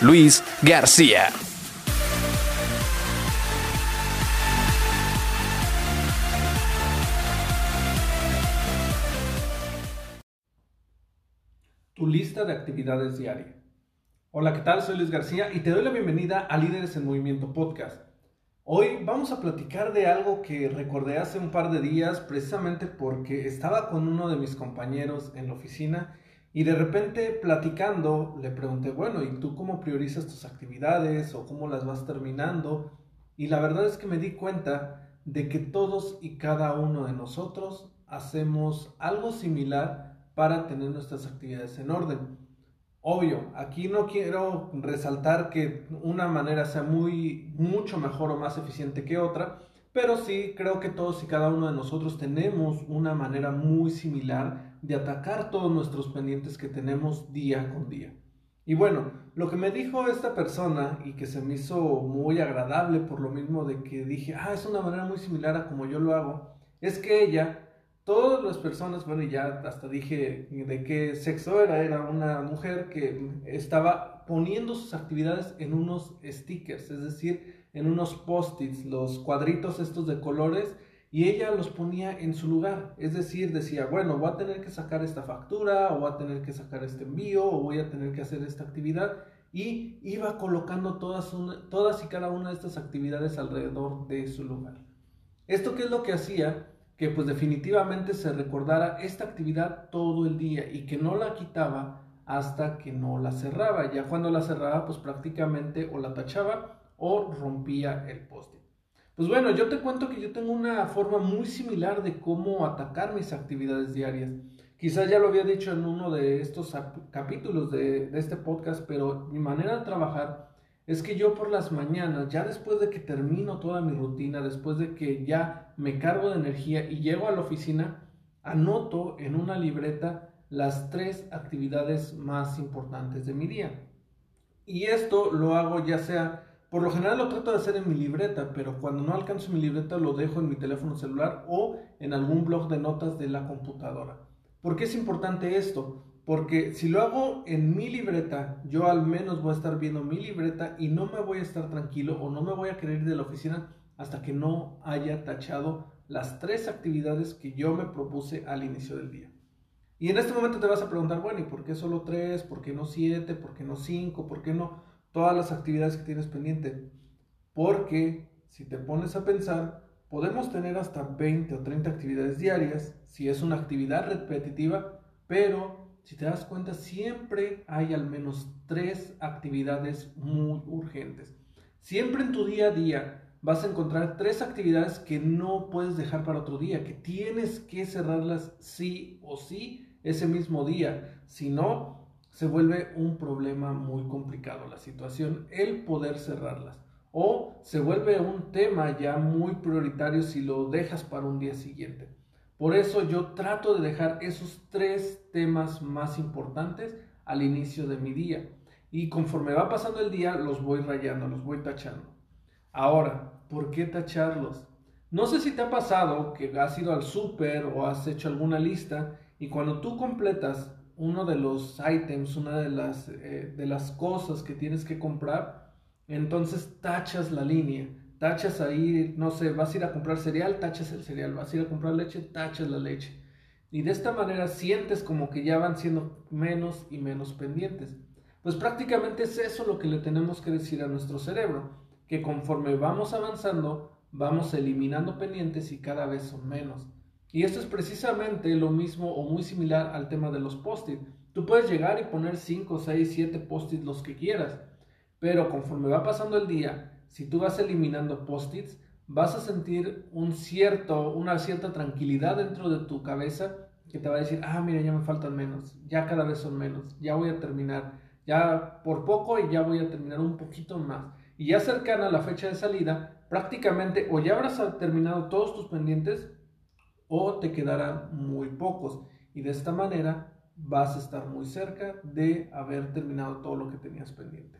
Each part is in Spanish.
Luis García. Tu lista de actividades diarias. Hola, ¿qué tal? Soy Luis García y te doy la bienvenida a Líderes en Movimiento Podcast. Hoy vamos a platicar de algo que recordé hace un par de días precisamente porque estaba con uno de mis compañeros en la oficina y de repente platicando le pregunté, bueno, ¿y tú cómo priorizas tus actividades o cómo las vas terminando? Y la verdad es que me di cuenta de que todos y cada uno de nosotros hacemos algo similar para tener nuestras actividades en orden. Obvio, aquí no quiero resaltar que una manera sea muy, mucho mejor o más eficiente que otra, pero sí creo que todos y cada uno de nosotros tenemos una manera muy similar de atacar todos nuestros pendientes que tenemos día con día. Y bueno, lo que me dijo esta persona y que se me hizo muy agradable por lo mismo de que dije, ah, es una manera muy similar a como yo lo hago, es que ella todas las personas, bueno, ya hasta dije de qué sexo era, era una mujer que estaba poniendo sus actividades en unos stickers, es decir, en unos post-its, los cuadritos estos de colores, y ella los ponía en su lugar, es decir, decía, bueno, voy a tener que sacar esta factura, o voy a tener que sacar este envío, o voy a tener que hacer esta actividad, y iba colocando todas, todas y cada una de estas actividades alrededor de su lugar. ¿Esto qué es lo que hacía? que pues definitivamente se recordara esta actividad todo el día y que no la quitaba hasta que no la cerraba. Ya cuando la cerraba pues prácticamente o la tachaba o rompía el poste. Pues bueno, yo te cuento que yo tengo una forma muy similar de cómo atacar mis actividades diarias. Quizás ya lo había dicho en uno de estos capítulos de, de este podcast, pero mi manera de trabajar es que yo por las mañanas, ya después de que termino toda mi rutina, después de que ya me cargo de energía y llego a la oficina, anoto en una libreta las tres actividades más importantes de mi día. Y esto lo hago ya sea, por lo general lo trato de hacer en mi libreta, pero cuando no alcanzo mi libreta lo dejo en mi teléfono celular o en algún blog de notas de la computadora. ¿Por qué es importante esto? Porque si lo hago en mi libreta, yo al menos voy a estar viendo mi libreta y no me voy a estar tranquilo o no me voy a querer ir de la oficina hasta que no haya tachado las tres actividades que yo me propuse al inicio del día. Y en este momento te vas a preguntar, bueno, ¿y por qué solo tres? ¿Por qué no siete? ¿Por qué no cinco? ¿Por qué no todas las actividades que tienes pendiente? Porque si te pones a pensar, podemos tener hasta 20 o 30 actividades diarias si es una actividad repetitiva, pero si te das cuenta, siempre hay al menos tres actividades muy urgentes. Siempre en tu día a día vas a encontrar tres actividades que no puedes dejar para otro día, que tienes que cerrarlas sí o sí ese mismo día. Si no, se vuelve un problema muy complicado la situación, el poder cerrarlas. O se vuelve un tema ya muy prioritario si lo dejas para un día siguiente. Por eso yo trato de dejar esos tres temas más importantes al inicio de mi día. Y conforme va pasando el día, los voy rayando, los voy tachando. Ahora, ¿por qué tacharlos? No sé si te ha pasado que has ido al súper o has hecho alguna lista y cuando tú completas uno de los items, una de las, eh, de las cosas que tienes que comprar, entonces tachas la línea tachas ahí, no sé, vas a ir a comprar cereal, tachas el cereal, vas a ir a comprar leche, tachas la leche. Y de esta manera sientes como que ya van siendo menos y menos pendientes. Pues prácticamente es eso lo que le tenemos que decir a nuestro cerebro, que conforme vamos avanzando, vamos eliminando pendientes y cada vez son menos. Y esto es precisamente lo mismo o muy similar al tema de los post-it. Tú puedes llegar y poner 5, 6, 7 post-it los que quieras, pero conforme va pasando el día, si tú vas eliminando post-its, vas a sentir un cierto, una cierta tranquilidad dentro de tu cabeza que te va a decir, ah, mira, ya me faltan menos, ya cada vez son menos, ya voy a terminar, ya por poco y ya voy a terminar un poquito más. Y ya cercana a la fecha de salida, prácticamente o ya habrás terminado todos tus pendientes o te quedarán muy pocos. Y de esta manera vas a estar muy cerca de haber terminado todo lo que tenías pendiente.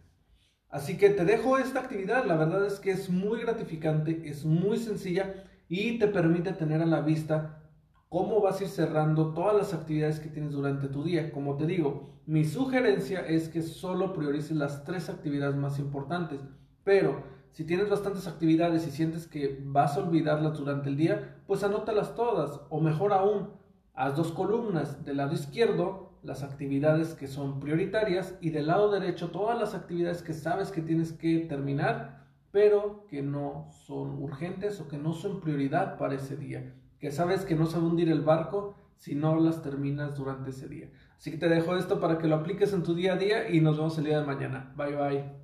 Así que te dejo esta actividad, la verdad es que es muy gratificante, es muy sencilla y te permite tener a la vista cómo vas a ir cerrando todas las actividades que tienes durante tu día. Como te digo, mi sugerencia es que solo priorices las tres actividades más importantes, pero si tienes bastantes actividades y sientes que vas a olvidarlas durante el día, pues anótalas todas o mejor aún, haz dos columnas del lado izquierdo las actividades que son prioritarias y del lado derecho todas las actividades que sabes que tienes que terminar, pero que no son urgentes o que no son prioridad para ese día, que sabes que no se va a hundir el barco si no las terminas durante ese día. Así que te dejo esto para que lo apliques en tu día a día y nos vemos el día de mañana. Bye bye.